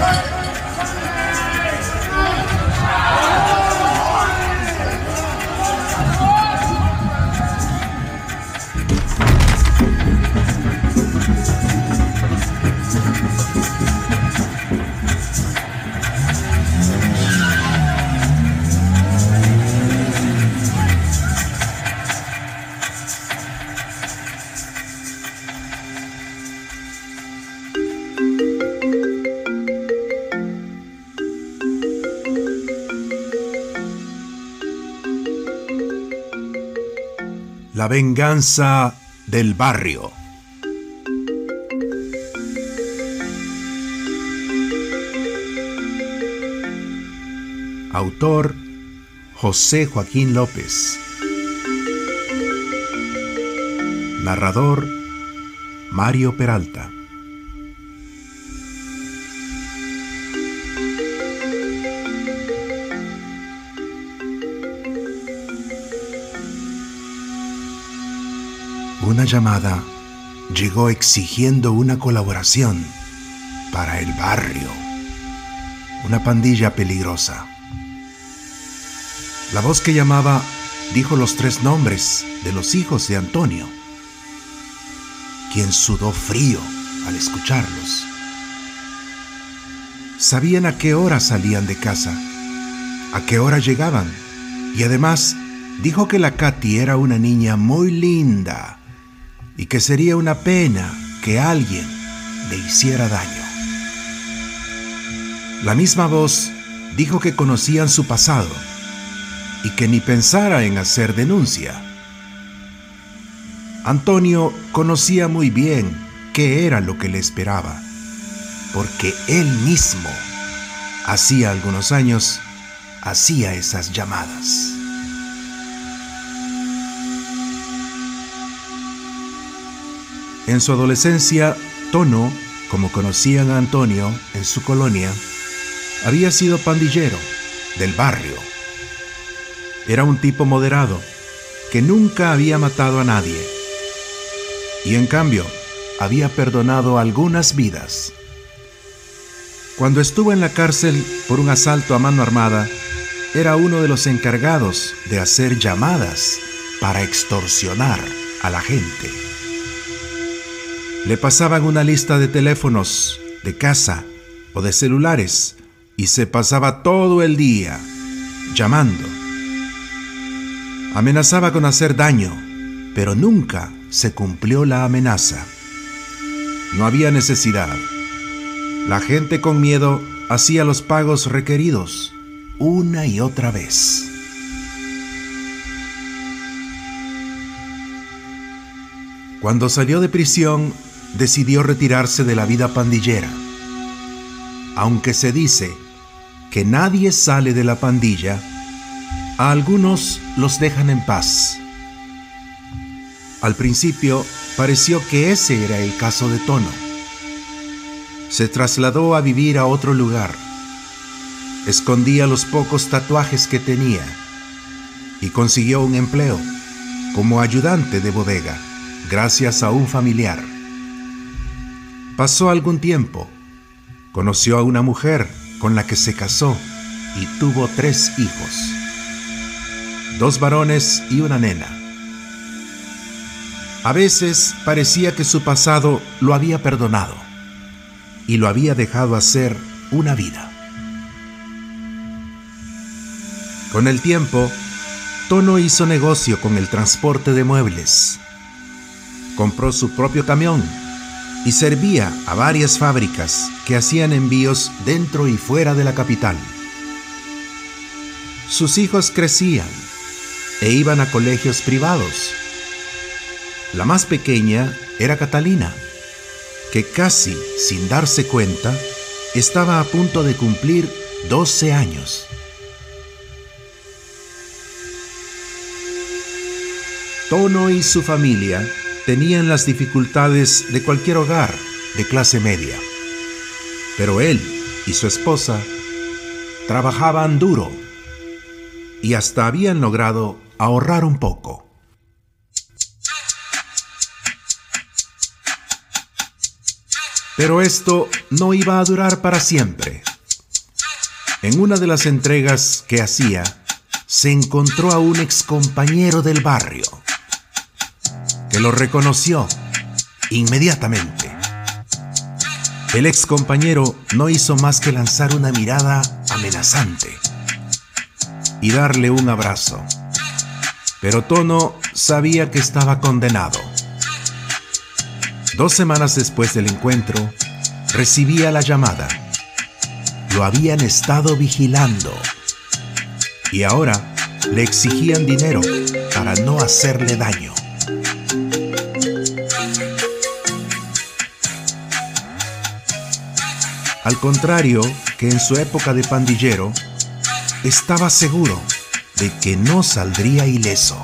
Let's go! Venganza del barrio. Autor José Joaquín López. Narrador Mario Peralta. Una llamada llegó exigiendo una colaboración para el barrio, una pandilla peligrosa. La voz que llamaba dijo los tres nombres de los hijos de Antonio, quien sudó frío al escucharlos. Sabían a qué hora salían de casa, a qué hora llegaban, y además dijo que la Katy era una niña muy linda y que sería una pena que alguien le hiciera daño. La misma voz dijo que conocían su pasado y que ni pensara en hacer denuncia. Antonio conocía muy bien qué era lo que le esperaba, porque él mismo, hacía algunos años, hacía esas llamadas. En su adolescencia, Tono, como conocían a Antonio en su colonia, había sido pandillero del barrio. Era un tipo moderado que nunca había matado a nadie. Y en cambio, había perdonado algunas vidas. Cuando estuvo en la cárcel por un asalto a mano armada, era uno de los encargados de hacer llamadas para extorsionar a la gente. Le pasaban una lista de teléfonos, de casa o de celulares y se pasaba todo el día llamando. Amenazaba con hacer daño, pero nunca se cumplió la amenaza. No había necesidad. La gente con miedo hacía los pagos requeridos una y otra vez. Cuando salió de prisión, decidió retirarse de la vida pandillera. Aunque se dice que nadie sale de la pandilla, a algunos los dejan en paz. Al principio pareció que ese era el caso de Tono. Se trasladó a vivir a otro lugar. Escondía los pocos tatuajes que tenía y consiguió un empleo como ayudante de bodega gracias a un familiar. Pasó algún tiempo, conoció a una mujer con la que se casó y tuvo tres hijos, dos varones y una nena. A veces parecía que su pasado lo había perdonado y lo había dejado hacer una vida. Con el tiempo, Tono hizo negocio con el transporte de muebles. Compró su propio camión y servía a varias fábricas que hacían envíos dentro y fuera de la capital. Sus hijos crecían e iban a colegios privados. La más pequeña era Catalina, que casi sin darse cuenta estaba a punto de cumplir 12 años. Tono y su familia tenían las dificultades de cualquier hogar de clase media. Pero él y su esposa trabajaban duro y hasta habían logrado ahorrar un poco. Pero esto no iba a durar para siempre. En una de las entregas que hacía, se encontró a un excompañero del barrio que lo reconoció inmediatamente. El ex compañero no hizo más que lanzar una mirada amenazante y darle un abrazo. Pero Tono sabía que estaba condenado. Dos semanas después del encuentro, recibía la llamada. Lo habían estado vigilando y ahora le exigían dinero para no hacerle daño. Al contrario que en su época de pandillero, estaba seguro de que no saldría ileso.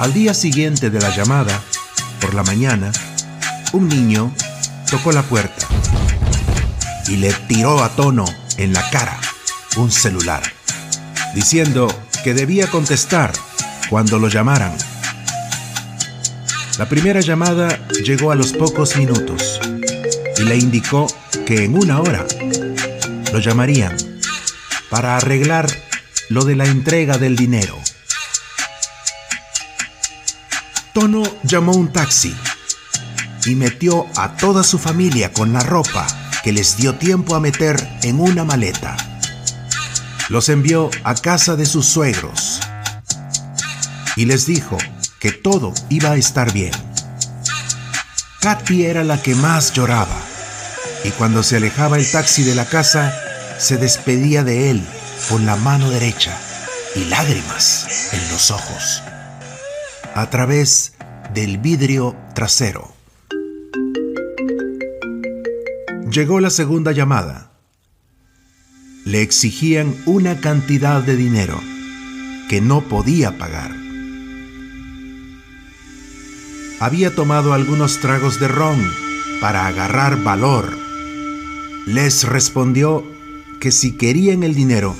Al día siguiente de la llamada, por la mañana, un niño tocó la puerta y le tiró a tono en la cara un celular, diciendo que debía contestar cuando lo llamaran. La primera llamada llegó a los pocos minutos y le indicó que en una hora lo llamarían para arreglar lo de la entrega del dinero. Tono llamó un taxi y metió a toda su familia con la ropa que les dio tiempo a meter en una maleta. Los envió a casa de sus suegros y les dijo que todo iba a estar bien. Katy era la que más lloraba y cuando se alejaba el taxi de la casa, se despedía de él con la mano derecha y lágrimas en los ojos, a través del vidrio trasero. Llegó la segunda llamada. Le exigían una cantidad de dinero que no podía pagar. Había tomado algunos tragos de ron para agarrar valor les respondió que si querían el dinero,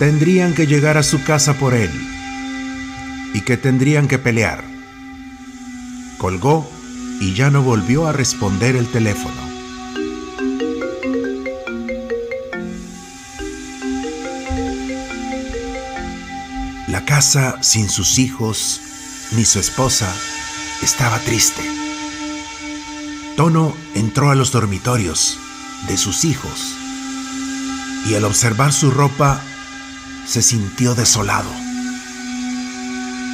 tendrían que llegar a su casa por él y que tendrían que pelear. Colgó y ya no volvió a responder el teléfono. La casa sin sus hijos ni su esposa estaba triste. Tono entró a los dormitorios de sus hijos y al observar su ropa se sintió desolado.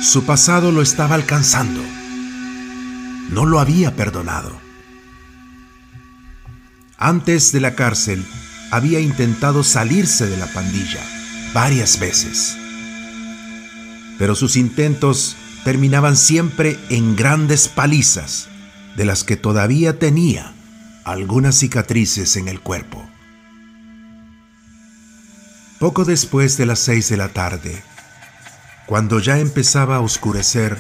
Su pasado lo estaba alcanzando. No lo había perdonado. Antes de la cárcel había intentado salirse de la pandilla varias veces. Pero sus intentos terminaban siempre en grandes palizas de las que todavía tenía algunas cicatrices en el cuerpo. Poco después de las seis de la tarde, cuando ya empezaba a oscurecer,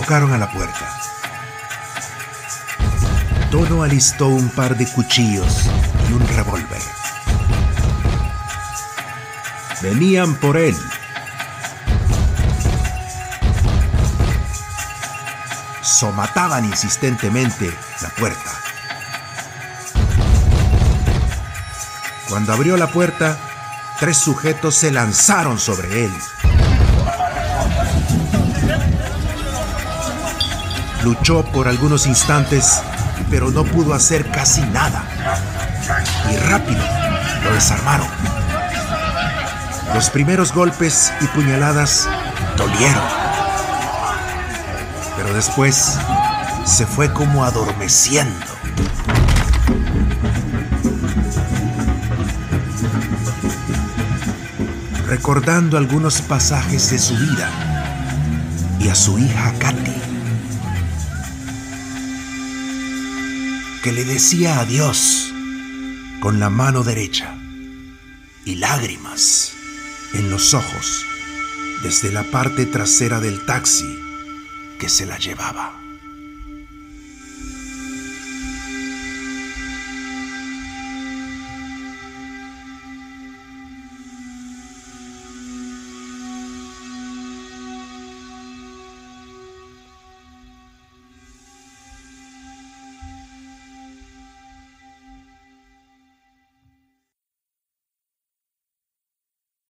tocaron a la puerta. Tono alistó un par de cuchillos y un revólver. Venían por él. Somataban insistentemente la puerta. Cuando abrió la puerta, tres sujetos se lanzaron sobre él. Luchó por algunos instantes, pero no pudo hacer casi nada. Y rápido lo desarmaron. Los primeros golpes y puñaladas dolieron. Pero después se fue como adormeciendo. recordando algunos pasajes de su vida y a su hija Katy, que le decía adiós con la mano derecha y lágrimas en los ojos desde la parte trasera del taxi que se la llevaba.